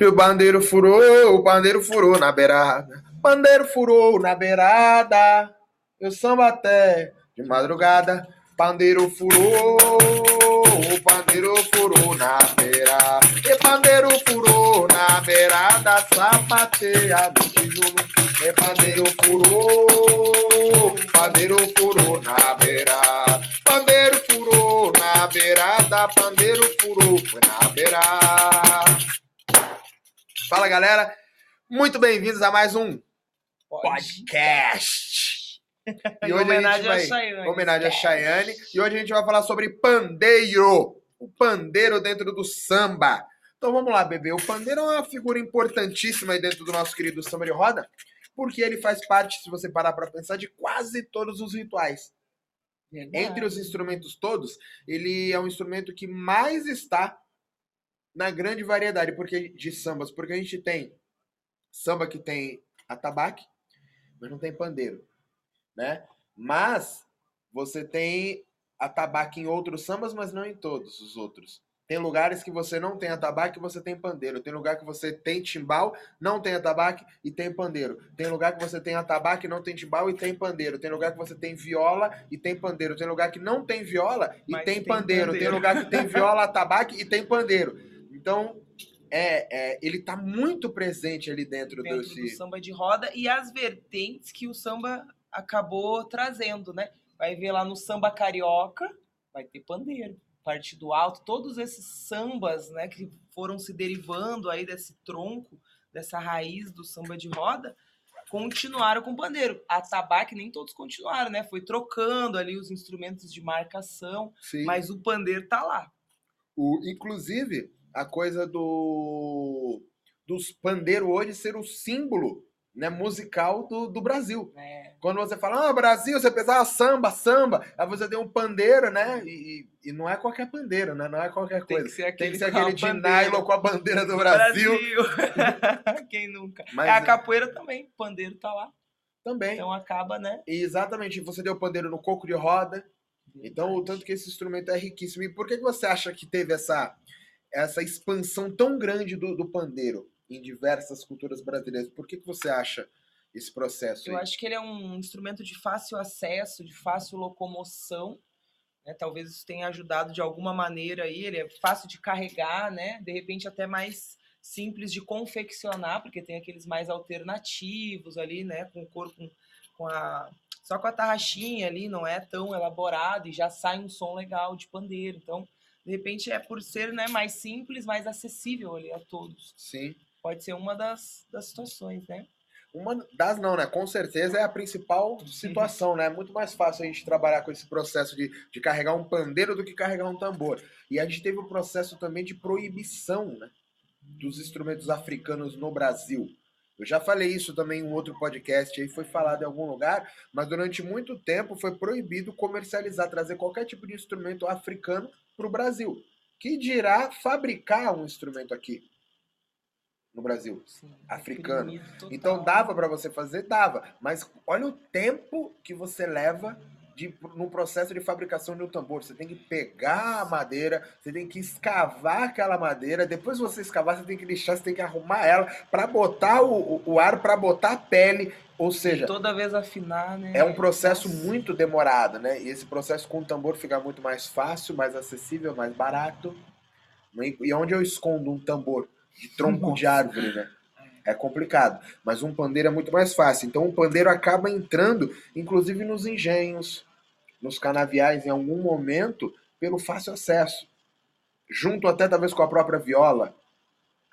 E o bandeiro furou, o bandeiro furou na beirada. Bandeiro furou na beirada. Eu samba até de madrugada. Pandeiro furou, o pandeiro furou na beira. E pandeiro furou na beirada, sapateia do tijolo. E pandeiro furou, pandeiro furou na beira. Pandeiro furou na beirada, pandeiro furou na beira. Fala galera, muito bem-vindos a mais um podcast. E hoje homenagem a gente vai, a Chayane. Homenagem a Chayane. E hoje a gente vai falar sobre pandeiro. O pandeiro dentro do samba. Então vamos lá, bebê. O pandeiro é uma figura importantíssima aí dentro do nosso querido samba de roda, porque ele faz parte, se você parar para pensar, de quase todos os rituais. Verdade. Entre os instrumentos todos, ele é um instrumento que mais está na grande variedade porque de sambas, porque a gente tem samba que tem atabaque, mas não tem pandeiro né? Mas você tem atabaque em outros sambas, mas não em todos os outros. Tem lugares que você não tem atabaque e você tem pandeiro. Tem lugar que você tem timbal, não tem atabaque e tem pandeiro. Tem lugar que você tem atabaque, não tem timbal e tem pandeiro. Tem lugar que você tem viola e tem pandeiro. Tem lugar que não tem viola e tem, tem pandeiro. pandeiro. Tem lugar que tem viola, atabaque e tem pandeiro. Então, é, é, ele está muito presente ali dentro, dentro desse... do samba de roda e as vertentes que o samba acabou trazendo, né? Vai ver lá no samba carioca, vai ter pandeiro, partido alto, todos esses sambas, né, que foram se derivando aí desse tronco, dessa raiz do samba de roda, continuaram com pandeiro. A tabaque nem todos continuaram, né? Foi trocando ali os instrumentos de marcação, Sim. mas o pandeiro tá lá. O, inclusive, a coisa do dos pandeiro hoje ser o símbolo né, musical do, do Brasil. É. Quando você fala, ah, Brasil, você pensa, ah, samba, samba, aí você tem um pandeiro, né? E, e não é qualquer pandeiro, né? Não é qualquer coisa. Tem que ser aquele, que ser aquele de nylon com a bandeira do Brasil. Brasil. Quem nunca? Mas, é a capoeira também, o pandeiro tá lá. Também. Então acaba, né? Exatamente. Você deu o pandeiro no coco de roda. Verdade. Então, o tanto que esse instrumento é riquíssimo. E por que você acha que teve essa, essa expansão tão grande do, do pandeiro? em diversas culturas brasileiras. Por que, que você acha esse processo? Eu acho que ele é um instrumento de fácil acesso, de fácil locomoção. Né? Talvez isso tenha ajudado de alguma maneira aí. Ele é fácil de carregar, né? De repente até mais simples de confeccionar, porque tem aqueles mais alternativos ali, né? Com o corpo, com a só com a tarraxinha ali, não é tão elaborado e já sai um som legal de pandeiro. Então, de repente é por ser né, mais simples, mais acessível ali a todos. Sim. Pode ser uma das, das situações, né? Uma das não, né? Com certeza é a principal situação, né? É muito mais fácil a gente trabalhar com esse processo de, de carregar um pandeiro do que carregar um tambor. E a gente teve o um processo também de proibição, né? Dos instrumentos africanos no Brasil. Eu já falei isso também em um outro podcast aí, foi falado em algum lugar, mas durante muito tempo foi proibido comercializar, trazer qualquer tipo de instrumento africano para o Brasil. Que dirá fabricar um instrumento aqui no Brasil, Sim, africano. Então dava para você fazer, dava, mas olha o tempo que você leva de, no processo de fabricação de um tambor. Você tem que pegar a madeira, você tem que escavar aquela madeira. Depois de você escavar, você tem que deixar, você tem que arrumar ela para botar o, o, o ar, para botar a pele. Ou seja, e toda vez afinar, né? É um processo Nossa. muito demorado, né? E esse processo com o tambor fica muito mais fácil, mais acessível, mais barato. E onde eu escondo um tambor? de tronco Nossa. de árvore, né? É complicado. Mas um pandeiro é muito mais fácil. Então o pandeiro acaba entrando, inclusive nos engenhos, nos canaviais, em algum momento, pelo fácil acesso. Junto até talvez com a própria viola,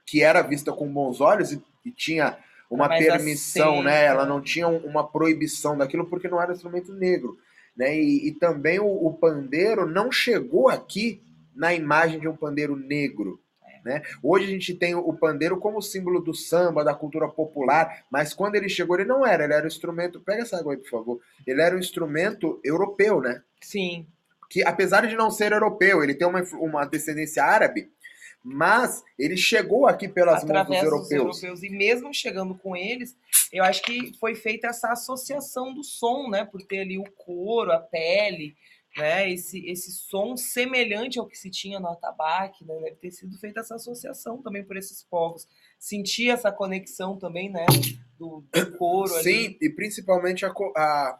que era vista com bons olhos e, e tinha uma Mas permissão, assim, né? Ela não tinha uma proibição daquilo porque não era instrumento negro. Né? E, e também o, o pandeiro não chegou aqui na imagem de um pandeiro negro. Né? Hoje a gente tem o pandeiro como símbolo do samba, da cultura popular, mas quando ele chegou ele não era, ele era um instrumento. Pega essa água aí, por favor. Ele era um instrumento europeu, né? Sim. Que apesar de não ser europeu, ele tem uma, uma descendência árabe, mas ele chegou aqui pelas Através mãos dos europeus. dos europeus. E mesmo chegando com eles, eu acho que foi feita essa associação do som, né? Por ter ali o couro, a pele, né, esse, esse som semelhante ao que se tinha no atabaque, né, deve ter sido feita essa associação também por esses povos. Sentir essa conexão também, né, do, do couro Sim, ali. e principalmente a, a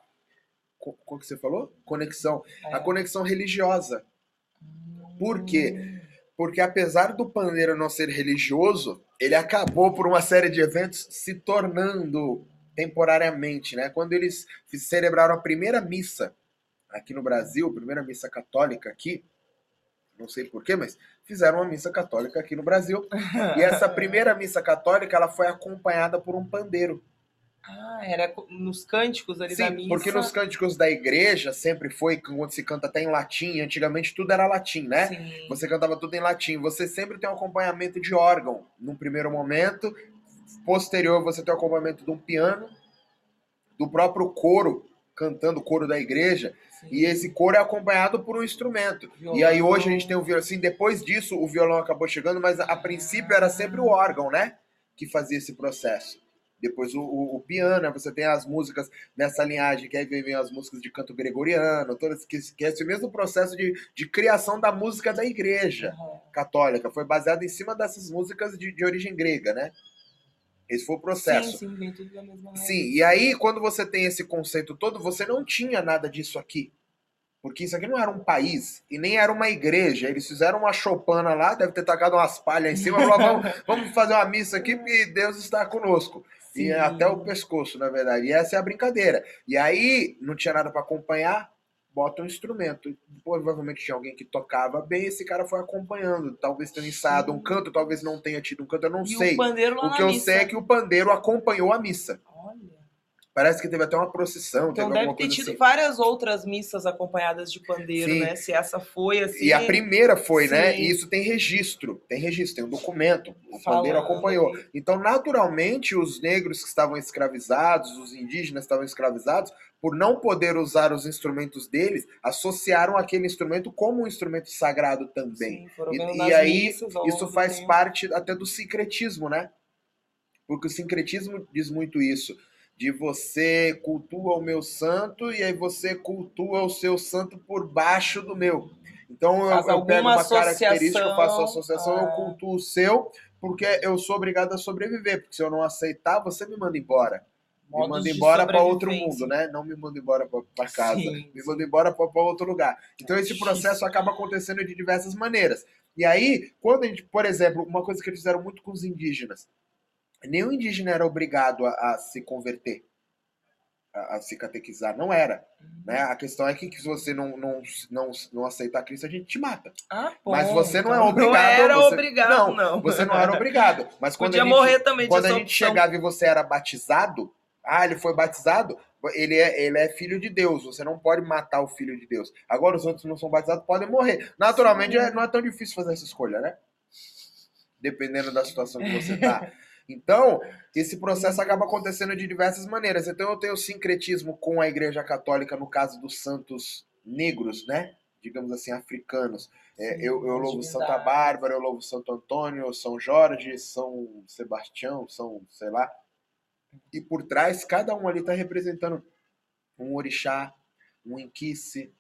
co- como que você falou? Conexão. É. A conexão religiosa. Por quê? Hum, Porque apesar do pandeiro não ser religioso, ele acabou por uma série de eventos se tornando temporariamente, né? Quando eles celebraram a primeira missa aqui no Brasil, a primeira missa católica aqui, não sei porquê, mas fizeram uma missa católica aqui no Brasil. E essa primeira missa católica, ela foi acompanhada por um pandeiro. Ah, era nos cânticos ali da Sim, missa. porque nos cânticos da igreja sempre foi, quando se canta até em latim, antigamente tudo era latim, né? Sim. Você cantava tudo em latim. Você sempre tem um acompanhamento de órgão num primeiro momento. Posterior, você tem o acompanhamento de um piano, do próprio coro, cantando o coro da igreja. sim. E esse coro é acompanhado por um instrumento. E aí hoje a gente tem o violão. Assim, depois disso, o violão acabou chegando, mas a princípio era sempre o órgão, né? Que fazia esse processo. Depois o, o- o piano, aí você tem as músicas nessa linhagem, que aí vem as músicas de canto gregoriano, todas, que, que é esse mesmo processo de, de criação da música da igreja Aham. católica. Foi baseado em cima dessas músicas de, de origem grega, né? Esse foi o processo. Sim, sim, vem tudo da mesma raiz. Sim, e aí quando você tem esse conceito todo, você não tinha nada disso aqui. Porque isso aqui não era um país e nem era uma igreja. Eles fizeram uma chopana lá, deve ter tacado umas palhas em cima, e falou, vamos, vamos fazer uma missa aqui porque Deus está conosco. E Sim. até o pescoço, na verdade. E essa é a brincadeira. E aí não tinha nada para acompanhar, bota um instrumento. Provavelmente tinha alguém que tocava bem, esse cara foi acompanhando. Talvez tenha ensaiado um canto, talvez não tenha tido um canto, eu não e sei. o O que eu missa. sei é que o pandeiro acompanhou a missa. Parece que teve até uma procissão, Então teve deve alguma ter tido assim. várias outras missas acompanhadas de pandeiro, Sim. né? Se essa foi assim. E a primeira foi, né? Sim. E isso tem registro, tem registro, tem um documento. O falando pandeiro acompanhou. Então, naturalmente, os negros que estavam escravizados, os indígenas que estavam escravizados, por não poder usar os instrumentos deles, associaram aquele instrumento como um instrumento sagrado também. Sim, foram E- e aí, missas Isso faz tempo. parte até do sincretismo, né? Porque o sincretismo diz muito isso. De você cultua o meu santo e aí você cultua o seu santo por baixo do meu. Então eu, Faz eu pego uma característica, eu faço associação, eu ah. cultuo o seu, porque eu sou obrigado a sobreviver. Porque se eu não aceitar, você me manda embora. Me Modos manda de embora para outro mundo, né? Não me manda embora para casa. Sim, me manda embora para outro lugar. Então esse Isso. processo acaba acontecendo de diversas maneiras. E aí, quando a gente, por exemplo, uma coisa que eles fizeram muito com os indígenas, nenhum indígena era obrigado a, a se converter, a, a se catequizar, não era. Né? A questão é que, se você não, não, não, não aceitar Cristo, a gente te mata. Ah, Mas bom, você não é então obrigado, Não era você- obrigado, não, não. Você não era obrigado. Mas quando Podia a gente, morrer também, quando a gente opção. chegava e você era batizado, ah, ele foi batizado, ele é, ele é filho de Deus, você não pode matar o filho de Deus. Agora os outros não são batizados, podem morrer. Naturalmente, Sim. é- não é tão difícil fazer essa escolha, né? Dependendo da situação que você tá. Então, esse processo acaba acontecendo de diversas maneiras. Então, eu tenho sincretismo com a Igreja Católica no caso dos santos negros, né? Digamos assim, africanos. É, Sim, eu, eu louvo Santa. Bárbara, eu louvo Santo Antônio, São Jorge, São Sebastião, São, sei lá. E por trás, cada um ali está representando um orixá, um inquice,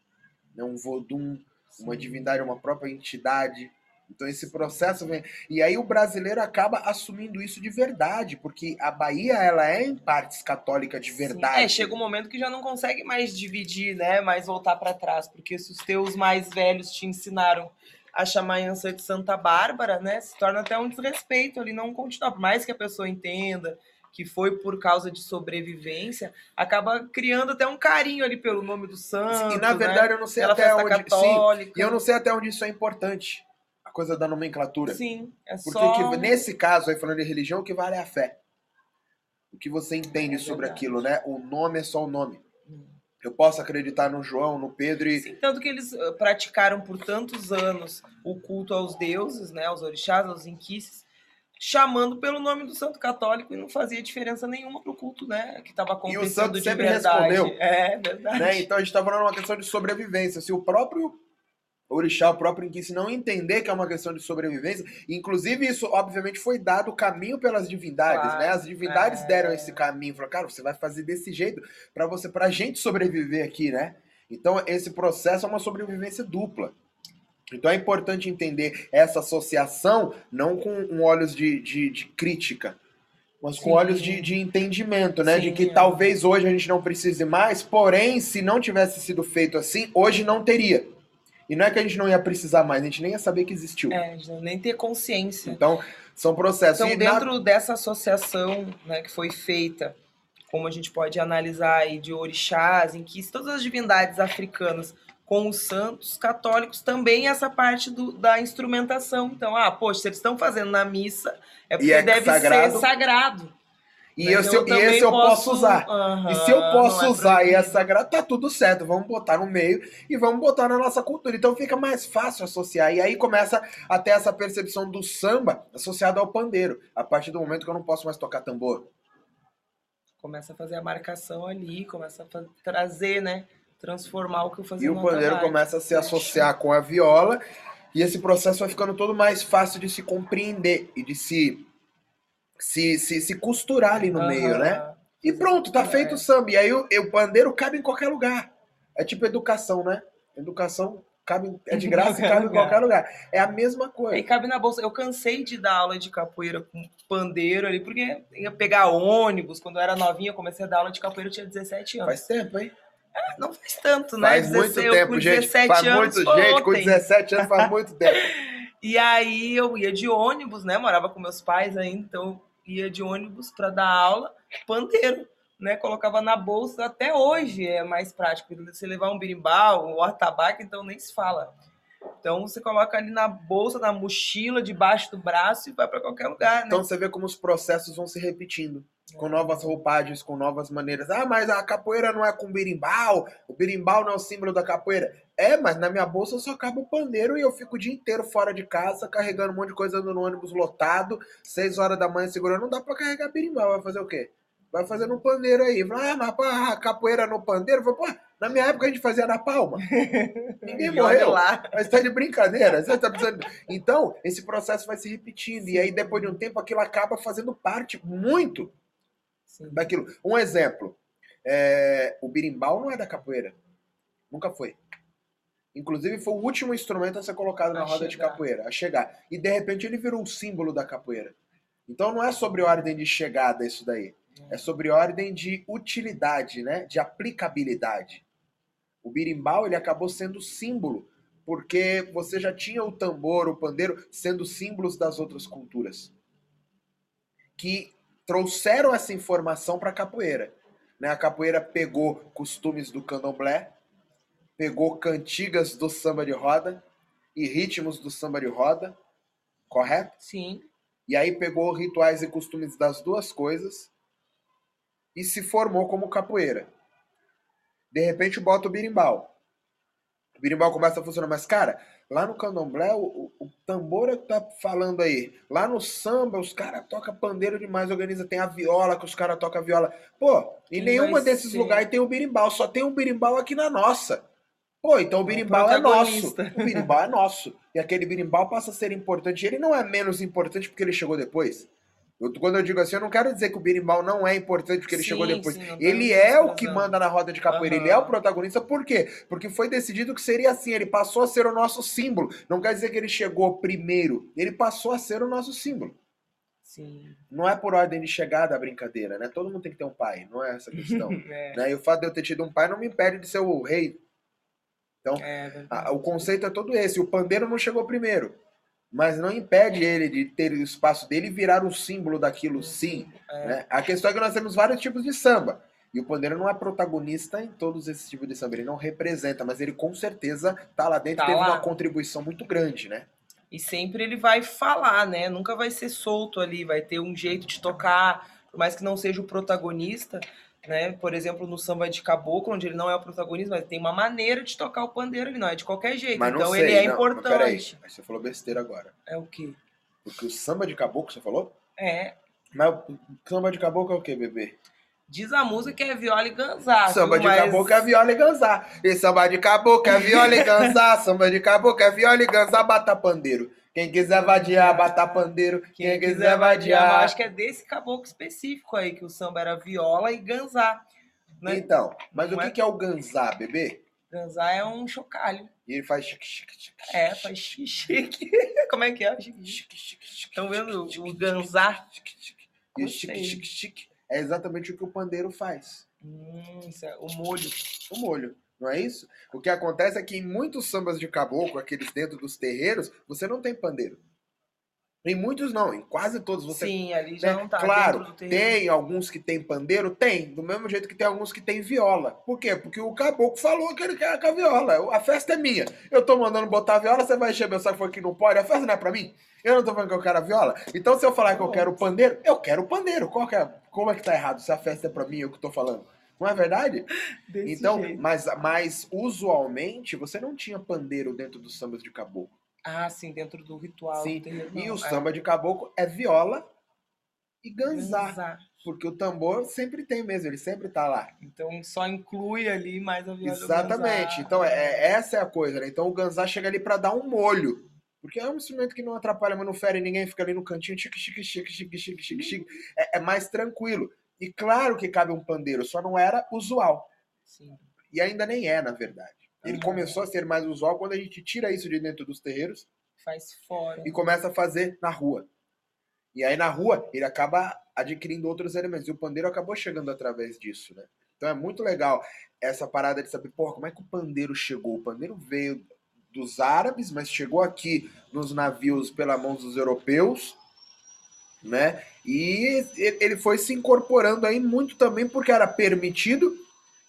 né, um vodum, uma Sim. divindade, uma própria entidade. Então esse processo vem. E aí o brasileiro acaba assumindo isso de verdade, porque a Bahia ela é em partes católica de Sim. verdade. É, chega um momento que já não consegue mais dividir, né? Mais voltar para trás, porque se os teus mais velhos te ensinaram a chamar a Ança de Santa Bárbara, né? Se torna até um desrespeito ali não continuar, por mais que a pessoa entenda que foi por causa de sobrevivência, acaba criando até um carinho ali pelo nome do santo, e na né? verdade eu não sei Pela até onde. Sim, católica. e eu não sei até onde isso é importante. A coisa da nomenclatura. Sim, é Porque só... o que- nesse caso aí, falando de religião, o que vale é a fé. O que você entende É sobre aquilo, né? O nome é só o nome. Hum. Eu posso acreditar no João, no Pedro e. Sim, tanto que eles eh, praticaram por tantos anos o culto aos deuses, né, aos orixás, aos inquices, chamando pelo nome do santo católico e não fazia diferença nenhuma pro culto, né, que estava E o acontecendo santo sempre verdade. respondeu. É verdade. né? Então a gente está falando uma questão de sobrevivência. Se o próprio orixá, o próprio inquice não entender que é uma questão de sobrevivência, inclusive isso obviamente foi dado o caminho pelas divindades, Claro, né? As divindades é. deram esse caminho, falaram, cara, você vai fazer desse jeito para você, pra gente sobreviver aqui, né? Então, esse processo é uma sobrevivência dupla. Então é importante entender essa associação não com olhos de, de, de crítica, mas com Sim. olhos de, de entendimento, né? Sim, de que é. talvez hoje a gente não precise mais, porém, se não tivesse sido feito assim, hoje não teria. E não é que a gente não ia precisar mais, a gente nem ia saber que existiu. É, nem ter consciência. Então, são processos. Então, e dentro na... dessa associação né, que foi feita, como a gente pode analisar aí de orixás, em que todas as divindades africanas com os santos católicos também essa parte do, da instrumentação. Então, ah, poxa, se eles estão fazendo na missa, é porque é deve sagrado. ser sagrado. E, esse, eu, e esse eu posso, usar. Uhum, e se eu posso é usar e é sagrado, tá tudo certo. Vamos botar no meio e vamos botar na nossa cultura. Então fica mais fácil associar. E aí começa a ter essa percepção do samba associado ao pandeiro. A partir do momento que eu não posso mais tocar tambor. Começa a fazer a marcação ali, começa a trazer, né? transformar o que eu fazia E o pandeiro começa a se associar com a viola e esse processo vai ficando todo mais fácil de se compreender e de se se, se, se costurar ali no uhum. meio, né? E pronto, tá feito o samba. E aí o, o pandeiro cabe em qualquer lugar. É tipo educação, né? Educação cabe, é de graça e cabe lugar. em qualquer lugar. É a mesma coisa. E cabe na bolsa. Eu cansei de dar aula de capoeira com pandeiro ali, porque ia pegar ônibus. Quando eu era novinha, eu comecei a dar aula de capoeira, eu tinha 17 anos. Faz tempo, hein? não faz tanto, né? Faz muito tempo, gente. Faz anos, muito, gente, ontem. com 17 anos faz muito tempo. e aí eu ia de ônibus, né? Morava com meus pais ainda, então ia de ônibus para dar aula, pandeiro, né? Colocava na bolsa, até hoje é mais prático. Você levar um birimbau, um atabaque, então nem se fala. Então você coloca ali na bolsa, na mochila, debaixo do braço e vai para qualquer lugar. Né? Então você vê como os processos vão se repetindo com novas roupagens, com novas maneiras. Ah, mas a capoeira não é com berimbau, o berimbau não é o símbolo da capoeira. É, mas na minha bolsa só cabe o pandeiro e eu fico o dia inteiro fora de casa, carregando um monte de coisa andando no ônibus lotado, seis horas da manhã segurando. Não dá pra carregar berimbau, vai fazer o quê? Vai fazer no pandeiro aí. Ah, mas pá, capoeira no pandeiro? Pô, na minha época a gente fazia na palma. Ninguém morreu. Lá. Mas tá de brincadeira. Você tá precisando... Então, esse processo vai se repetindo. E aí, depois de um tempo, aquilo acaba fazendo parte muito daquilo. Um exemplo. É, o birimbau não é da capoeira. Nunca foi. Inclusive, foi o último instrumento a ser colocado na a roda chegar. de capoeira, a chegar. E de repente ele virou o símbolo da capoeira. Então não é sobre ordem de chegada isso daí. É sobre ordem de utilidade, né? De aplicabilidade. O birimbau ele acabou sendo símbolo, porque você já tinha o tambor, o pandeiro, sendo símbolos das outras culturas. Que trouxeram essa informação para a capoeira. Né? A capoeira pegou costumes do candomblé, pegou cantigas do samba de roda e ritmos do samba de roda, correto? Sim. E aí pegou rituais e costumes das duas coisas e se formou como capoeira. De repente bota o birimbau. O birimbau começa a funcionar, mas cara, Lá no candomblé, o, o, tambor é que tá falando aí. Lá no samba, os caras tocam pandeiro demais, organiza. Tem a viola, que os caras tocam viola. Pô, em nenhuma desses ser? lugares tem o birimbau. Só tem um birimbau aqui na nossa. Pô, então o birimbau é, é nosso. O birimbau é nosso. E aquele birimbau passa a ser importante. Ele não é menos importante porque ele chegou depois. Eu, quando eu digo assim, eu não quero dizer que o birimbau não é importante porque ele sim, chegou depois. Sim, ele é o que manda na roda de capoeira, uhum. ele é o protagonista. Por quê? Porque foi decidido que seria assim, ele passou a ser o nosso símbolo. Não quer dizer que ele chegou primeiro, ele passou a ser o nosso símbolo. Sim. Não é por ordem de chegada a brincadeira, né? Todo mundo tem que ter um pai, não é essa questão. é. Né? E o fato de eu ter tido um pai não me impede de ser o rei. Então, é, a, o conceito é todo esse. O pandeiro não chegou primeiro mas não impede ele de ter o espaço dele e virar um símbolo daquilo sim. É. Né? A questão é que nós temos vários tipos de samba. E o pandeiro não é protagonista em todos esses tipos de samba, ele não representa, mas ele com certeza tá lá dentro, tá teve lá. uma contribuição muito grande, né? E sempre ele vai falar, né? Nunca vai ser solto ali, vai ter um jeito de tocar, por mais que não seja o protagonista, né? Por exemplo, no samba de caboclo, onde ele não é o protagonista, mas tem uma maneira de tocar o pandeiro, ele não é de qualquer jeito. Mas então sei, ele é não, importante. Peraí, você falou besteira agora. É o quê? Porque o samba de caboclo, você falou? É. Mas o samba de caboclo é o quê, bebê? Diz a música que é viola e ganzá. Samba de mas... caboclo é viola e ganzá. E samba de caboclo é viola e ganzá. samba de caboclo é viola e ganzá, bata pandeiro. Quem quiser vadiar, bata pandeiro. Quem, Quem quiser vadiar. Acho que é desse caboclo específico aí, que o samba era viola e ganzá. Né? Então, mas Não o que é... que é o ganzá, bebê? Ganzá é um chocalho. E ele faz chique, chique, chique. É, faz chique. Como é que é? Chique, chique. chique, chique. Estão vendo o ganzá? Chique, chique. E o chique, chique, chique é exatamente o que o pandeiro faz. Hum, isso é o molho. O molho. Não é isso? O que acontece é que em muitos sambas de caboclo, aqueles dentro dos terreiros, você não tem pandeiro. Em muitos não, em quase todos você Sim, ali já né? não tá claro, tem alguns que tem pandeiro? Tem. Do mesmo jeito que tem alguns que tem viola. Por quê? Porque o caboclo falou que ele quer com a viola. A festa é minha. Eu tô mandando botar a viola, você vai encher meu saco falando que não pode. A festa não é pra mim? Eu não tô falando que eu quero a viola. Então, se eu falar que eu quero o pandeiro, eu quero o pandeiro. Qual que é, como é que tá errado se a festa é pra mim, eu que tô falando? Não é verdade? Desse então, jeito. mas, mas usualmente você não tinha pandeiro dentro dos sambas de caboclo. Ah, sim, dentro do ritual. Sim, do E o é. samba de caboclo é viola e ganzá. Ganzá. Porque o tambor sempre tem mesmo, ele sempre tá lá. Então só inclui ali mais a viola do Exatamente. Então, é, é- essa é a coisa, né? Então o ganzá chega ali pra dar um molho. Porque é um instrumento que não atrapalha, mas não fere ninguém, fica ali no cantinho, chique, chique, chique, chique, chique, chique, chique. É, é mais tranquilo. E claro que cabe um pandeiro, só não era usual. Sim. E ainda nem é, na verdade. Ele Aham. começou a ser mais usual quando a gente tira isso de dentro dos terreiros Faz fora. e começa a fazer na rua. E aí na rua ele acaba adquirindo outros elementos. E o pandeiro acabou chegando através disso, né? Então é muito legal essa parada de saber, porra, como é que o pandeiro chegou? O pandeiro veio dos árabes, mas chegou aqui nos navios pela mão dos europeus, né? E ele foi se incorporando aí muito também porque era permitido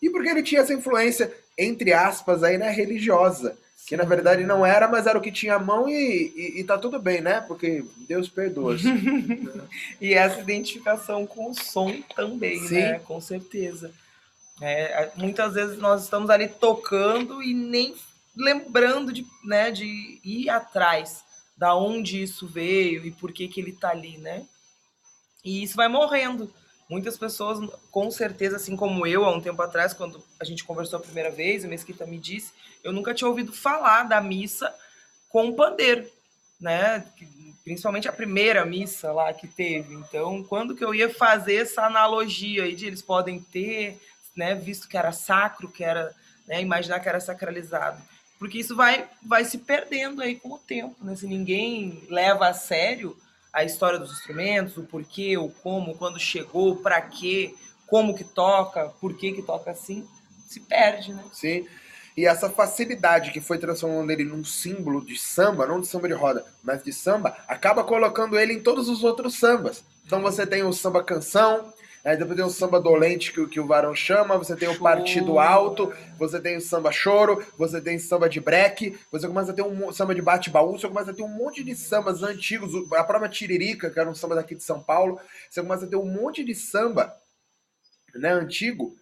e porque ele tinha essa influência, entre aspas, aí, né, religiosa. Que na verdade não era, mas era o que tinha a mão e, e, e tá tudo bem, né? Porque Deus perdoa. E essa identificação com o som também, Sim. né? Com certeza. É, muitas vezes nós estamos ali tocando e nem lembrando de, né, de ir atrás da onde isso veio e por que, que ele tá ali, né? E isso vai morrendo. Muitas pessoas, com certeza, assim como eu, há um tempo atrás, quando a gente conversou a primeira vez, o Mesquita me disse, eu nunca tinha ouvido falar da missa com pandeiro, né? Principalmente a primeira missa lá que teve. Então, quando que eu ia fazer essa analogia aí de eles podem ter, né, visto que era sacro, que era, né, imaginar que era sacralizado. Porque isso vai, vai se perdendo aí com o tempo, né? Se ninguém leva a sério a história dos instrumentos, o porquê, o como, quando chegou, para quê, como que toca, por que que toca assim, se perde, né? Sim. E essa facilidade que foi transformando ele num símbolo de samba, não de samba de roda, mas de samba, acaba colocando ele em todos os outros sambas. Então você tem o samba canção, aí depois tem o samba dolente que, o- que o varão chama, você tem o partido alto, você tem o samba choro, você tem samba de breque, você começa a ter um samba de bate-baú, você começa a ter um monte de sambas antigos, a própria Tiririca, que era um samba daqui de São Paulo, você começa a ter um monte de samba né, antigo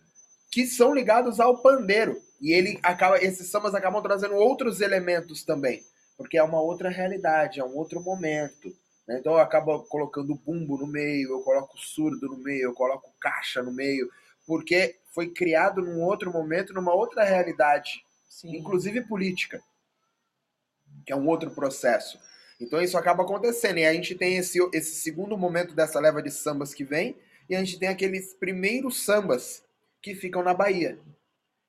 que são ligados ao pandeiro. E ele acaba, esses sambas acabam trazendo outros elementos também, porque é uma outra realidade, é um outro momento. Né? Então eu acabo colocando bumbo no meio, eu coloco surdo no meio, eu coloco caixa no meio, porque foi criado num outro momento, numa outra realidade, Sim. inclusive política, que é um outro processo. Então isso acaba acontecendo. E a gente tem esse, esse segundo momento dessa leva de sambas que vem, e a gente tem aqueles primeiros sambas que ficam na Bahia.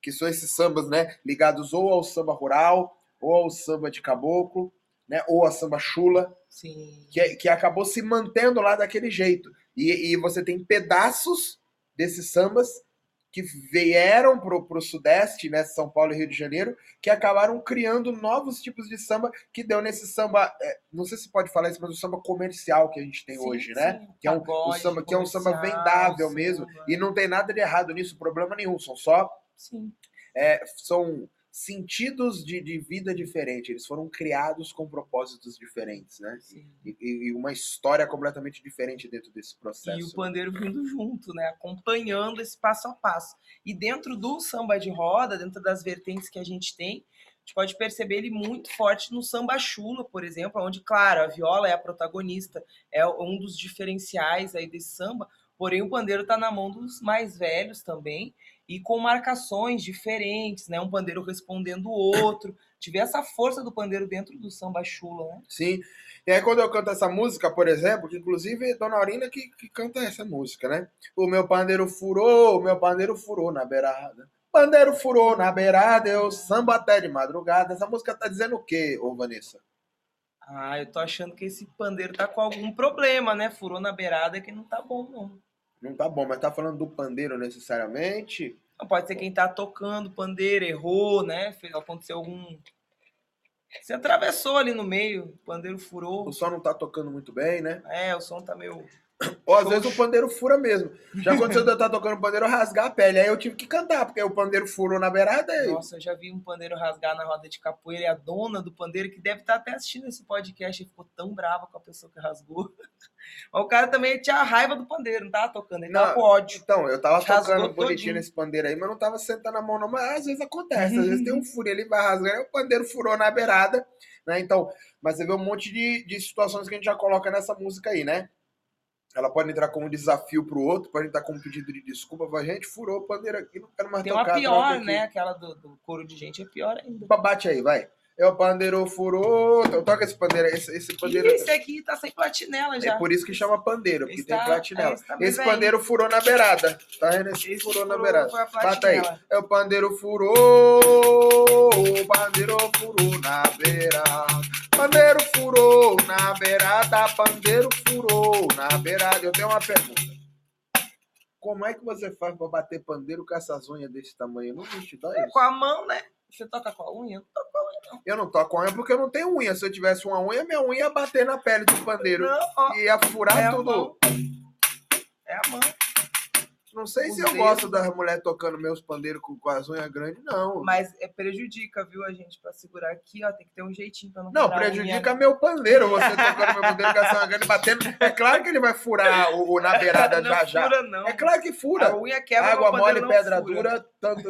Que são esses sambas, né, ligados ou ao samba rural, ou ao samba de caboclo, né, ou a samba chula, Sim. que, que acabou se mantendo lá daquele jeito. E, e você tem pedaços desses sambas que vieram pro, pro Sudeste, né, São Paulo e Rio de Janeiro, que acabaram criando novos tipos de samba que deu nesse samba, é, não sei se pode falar isso, mas o samba comercial que a gente tem Sim, hoje, né? sim. Que é um, samba que é um samba vendável mesmo, samba. e não tem nada de errado nisso, problema nenhum, são só Sim. é, são sentidos de, de vida diferentes, eles foram criados com propósitos diferentes, né? E, e uma história completamente diferente dentro desse processo. E o pandeiro vindo junto, né? Acompanhando esse passo a passo. E dentro do samba de roda, dentro das vertentes que a gente tem, a gente pode perceber ele muito forte no samba chula, por exemplo, onde, claro, a viola é a protagonista, é um dos diferenciais aí desse samba, porém o pandeiro está na mão dos mais velhos também, e com marcações diferentes, né? Um pandeiro respondendo o outro. Tive essa força do pandeiro dentro do samba chula, né? Sim. E aí quando eu canto essa música, por exemplo, que inclusive é Dona Aurina que, que canta essa música, né? O meu pandeiro furou, o meu pandeiro furou na beirada. Pandeiro furou na beirada, eu samba até de madrugada. Essa música tá dizendo o quê, ô Vanessa? Ah, eu tô achando que esse pandeiro tá com algum problema, né? Furou na beirada que não tá bom, não. Não tá bom, mas tá falando do pandeiro necessariamente? Não, pode ser quem tá tocando pandeiro, errou, né? Fez, aconteceu algum. Você atravessou ali no meio, o pandeiro furou. O som não tá tocando muito bem, né? É, o som tá meio. Ou às vezes o pandeiro fura mesmo. Já aconteceu de eu estar tocando pandeiro rasgar a pele. Aí eu tive que cantar, porque o pandeiro furou na beirada. E... Nossa, eu já vi um pandeiro rasgar na roda de capoeira e a dona do pandeiro, que deve estar até assistindo esse podcast, e ficou tão brava com a pessoa que rasgou. Mas o cara também tinha raiva do pandeiro, não tava tocando, ele tava com ódio. Então, eu tava tocando bonitinho nesse pandeiro aí, mas não tava sentando a mão não. Mas às vezes acontece, às vezes tem um furo, ele vai rasgar, aí o pandeiro furou na beirada, né? Então, mas você vê um monte de, de situações que a gente já coloca nessa música aí, né? Ela pode entrar como desafio pro outro, pode entrar como pedido de desculpa. Fala, gente, furou o pandeiro aqui, não quero mais Tem uma tocar. troca pior, aqui." né? Aquela do, do couro de gente é pior ainda. Bate aí, vai. É o pandeiro furou. Então, toca esse pandeiro, esse, esse pandeiro. Esse aqui tá sem platinela já. É por isso que chama pandeiro, porque Esse tem tá- platinela. é, esse tá pandeiro furou na beirada. Tá vendo? Esse, Esse furou na furou, beirada. foi a Bata aí. É o pandeiro furou. O pandeiro furou na beirada. Pandeiro furou na beirada. Pandeiro furou na beirada. Eu tenho uma pergunta. Como é que você faz pra bater pandeiro com essas unhas desse tamanho? Não me te dá É, isso. com a mão, né? Você toca com a unha? Eu Não toco com a unha, não. Eu não toco com unha porque eu não tenho unha. Se eu tivesse uma unha, minha unha ia bater na pele do pandeiro. Não, ó. E ia furar É a tudo. mão. É a mão. Não sei Os se eu dedos. gosto das mulheres tocando meus pandeiros com, com as unhas grandes, não. Mas é, prejudica, viu, a gente, pra segurar aqui, ó. Tem que ter um jeitinho pra não Não, a prejudica meu pandeiro. Você tocando meu pandeiro com essa unha grande batendo. É claro que ele vai furar o, o na beirada não já já. fura, não. É claro que A fura. unha quebra, Água mole, pedra fura. dura, tanto.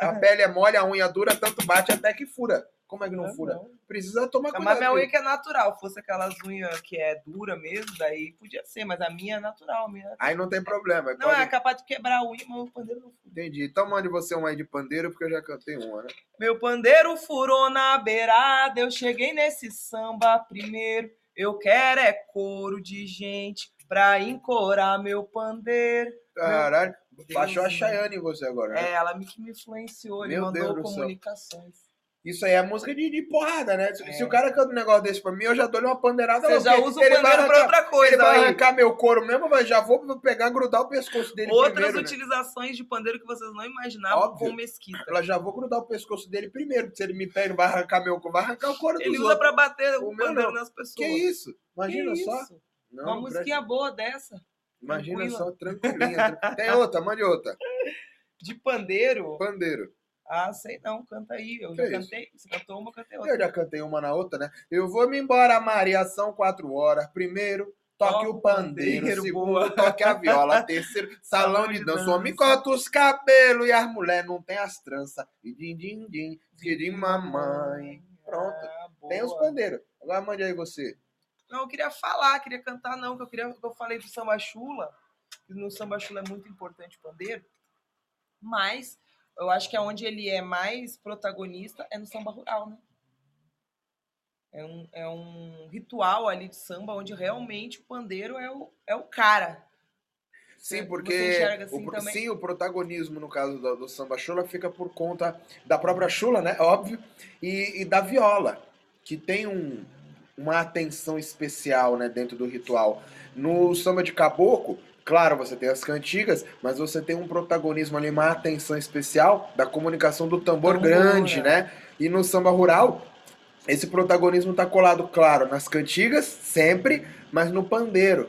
A pele é mole, a unha dura, tanto bate até que fura. Como é que não, Não, fura? não. Precisa tomar Mas cuidado. minha unha que é natural. Fosse aquelas unhas que é dura mesmo, daí podia ser. Mas a minha é natural. Minha... Aí não tem problema. aí Não, pode- é capaz de quebrar a unha, mas o pandeiro não fura. Entendi. Então mande você uma aí de pandeiro, porque eu já cantei uma, né? Meu pandeiro furou na beirada, eu cheguei nesse samba primeiro. Eu quero é couro de gente pra encorar meu pandeiro. Caralho. Baixou a. Chayane em você agora, né? É, ela me, que me influenciou, ele mandou do céu. Isso aí é música de, de porrada, né? Se, É. se o cara canta um negócio desse pra mim, eu já dou uma pandeirada. Você já usa o ele pandeiro pra outra coisa. Ele vai aí. arrancar meu couro mesmo, mas já vou pegar, grudar o pescoço dele Outras primeiro, né? utilizações de pandeiro que vocês não imaginavam Óbvio. com mesquita. Ela já vou grudar o pescoço dele primeiro, porque se ele me pega, vai arrancar meu couro, vai arrancar o couro Ele dos usa outros. pra bater O o pandeiro nas pessoas. Que isso? Imagina Que só. isso? Não, Uma não musiquinha boa dessa, Imagina tranquila. só, tranquilinha. tran- Tem outra, mande outra. de pandeiro. Pandeiro. Ah, sei não, canta aí. Eu Que já isso? cantei. Você cantou uma, eu cantei outra. Eu já cantei uma na outra, né? Eu vou me embora, Maria, são quatro horas. Primeiro, toque o pandeiro. pandeiro, Segundo, boa. toque a viola. Terceiro, salão de dança. Homem corta os cabelos e as mulheres não tem as tranças. E din, din, din, de mamãe. Pronto. Ah, Tem os pandeiros. Agora mande aí você. Não, eu queria falar, queria cantar não, que eu queria que eu falei do samba chula, que no samba chula é muito importante o pandeiro, mas eu acho que é onde ele é mais protagonista é no samba rural, né? É um, é um ritual ali de samba onde realmente o pandeiro é o, é o cara. Sim, porque assim o, sim, o protagonismo, no caso do, do samba chula, fica por conta da própria chula, né? Óbvio, e, e da viola, que tem um, uma atenção especial né, dentro do ritual. No samba de caboclo, claro, você tem as cantigas, mas você tem um protagonismo ali, uma atenção especial da comunicação do tambor Tambor, grande, é. né? E no samba rural, esse protagonismo está colado, claro, nas cantigas, sempre, mas no pandeiro.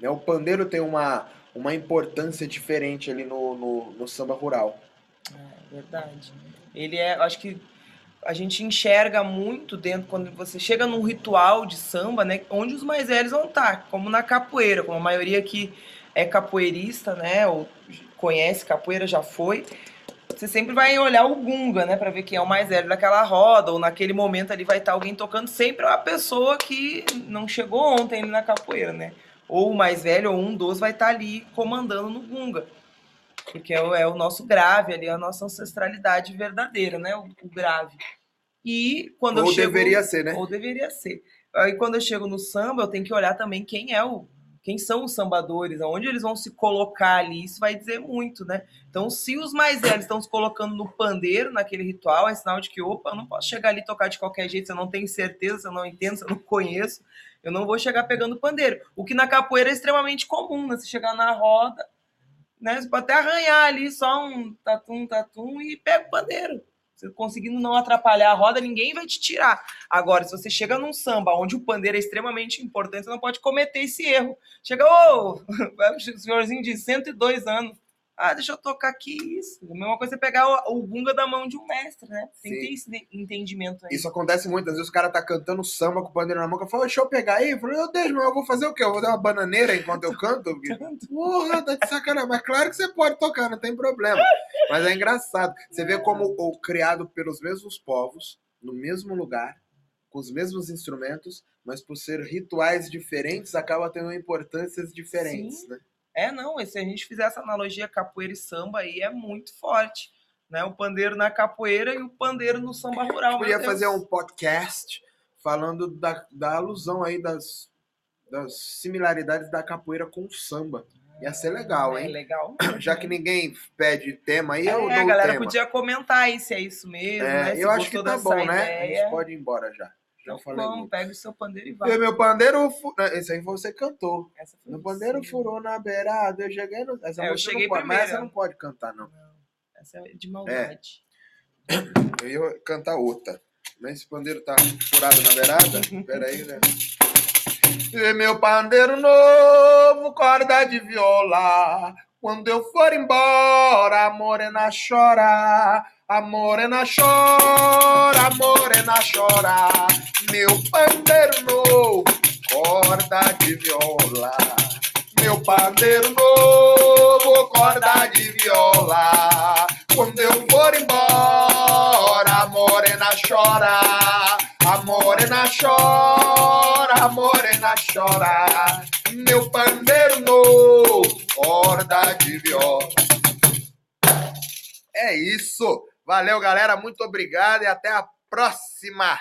Né? O pandeiro tem uma, uma importância diferente ali no, no, no samba rural. É verdade. Ele é, eu acho que a gente enxerga muito dentro quando você chega num ritual de samba, né, onde os mais velhos vão estar, como na capoeira, como a maioria que é capoeirista, né, ou conhece capoeira já foi. Você sempre vai olhar o gunga, né, para ver quem é o mais velho daquela roda, ou naquele momento ali vai estar alguém tocando, sempre é uma pessoa que não chegou ontem na capoeira, né? Ou o mais velho ou um dos vai estar ali comandando no gunga porque é o, é o nosso grave ali, a nossa ancestralidade verdadeira, né? O, o grave. E quando Ou eu chego, deveria ser, né? ou deveria ser. Aí quando eu chego no samba, eu tenho que olhar também quem é o quem são os sambadores, aonde eles vão se colocar ali, isso vai dizer muito, né? Então, se os mais velhos estão se colocando no pandeiro, naquele ritual, é sinal de que, opa, eu não posso chegar ali e tocar de qualquer jeito, se eu não tenho certeza, se eu não entendo, se eu não conheço, eu não vou chegar pegando pandeiro. O que na capoeira é extremamente comum, né? Você chegar na roda, né? Você pode até arranhar ali só um tatum, tatum e pega o pandeiro. Conseguindo não atrapalhar a roda, ninguém vai te tirar. Agora, se você chega num samba onde o pandeiro é extremamente importante, você não pode cometer esse erro. Chega, ô, oh, senhorzinho de 102 anos, ah, deixa eu tocar aqui isso. A mesma coisa é pegar o, o bunga da mão de um mestre, né? Tem que ter esse entendimento aí. Isso acontece muitas vezes, o cara tá cantando samba com o pandeiro na mão, falo, deixa eu pegar aí. Eu falo, meu Deus, mas eu vou fazer o quê? Eu vou dar uma bananeira enquanto eu canto? Porra, tá de sacanagem. Mas claro que você pode tocar, não tem problema. Mas é engraçado. Você vê como o criado pelos mesmos povos, no mesmo lugar, com os mesmos instrumentos, mas por ser rituais diferentes, acaba tendo importâncias diferentes, Sim. né? É, não, se a gente fizer essa analogia capoeira e samba aí é muito forte. Né? O pandeiro na capoeira e o pandeiro no samba rural. Podia fazer um podcast falando da, da alusão aí das, das similaridades da capoeira com o samba. Ia ser legal, é hein? É legal. Já que ninguém pede tema aí, é, eu dou a galera tema. podia comentar aí se é isso mesmo, é, né? Eu acho que tá bom, ideia. né? A gente pode ir embora já. Já então, falei vamos, pega o seu pandeiro e vai. E meu pandeiro, esse aí você cantou. meu pandeiro sim. furou na beirada, eu cheguei no... Essa é, eu cheguei não pode, primeiro. Mas essa não pode cantar, não. não. Essa é de maldade. É. Eu ia cantar outra. Mas esse pandeiro tá furado na beirada. Pera aí, né? E meu pandeiro novo, corda de viola. Quando eu for embora, a morena chora. A morena chora, a morena chora, meu pandeiro novo, corda de viola. Meu pandeiro novo, corda de viola. Quando eu for embora, a morena chora, a morena chora, a morena chora. Meu pandeiro novo, corda de viola. É isso. Valeu, galera. Muito obrigado e até a próxima.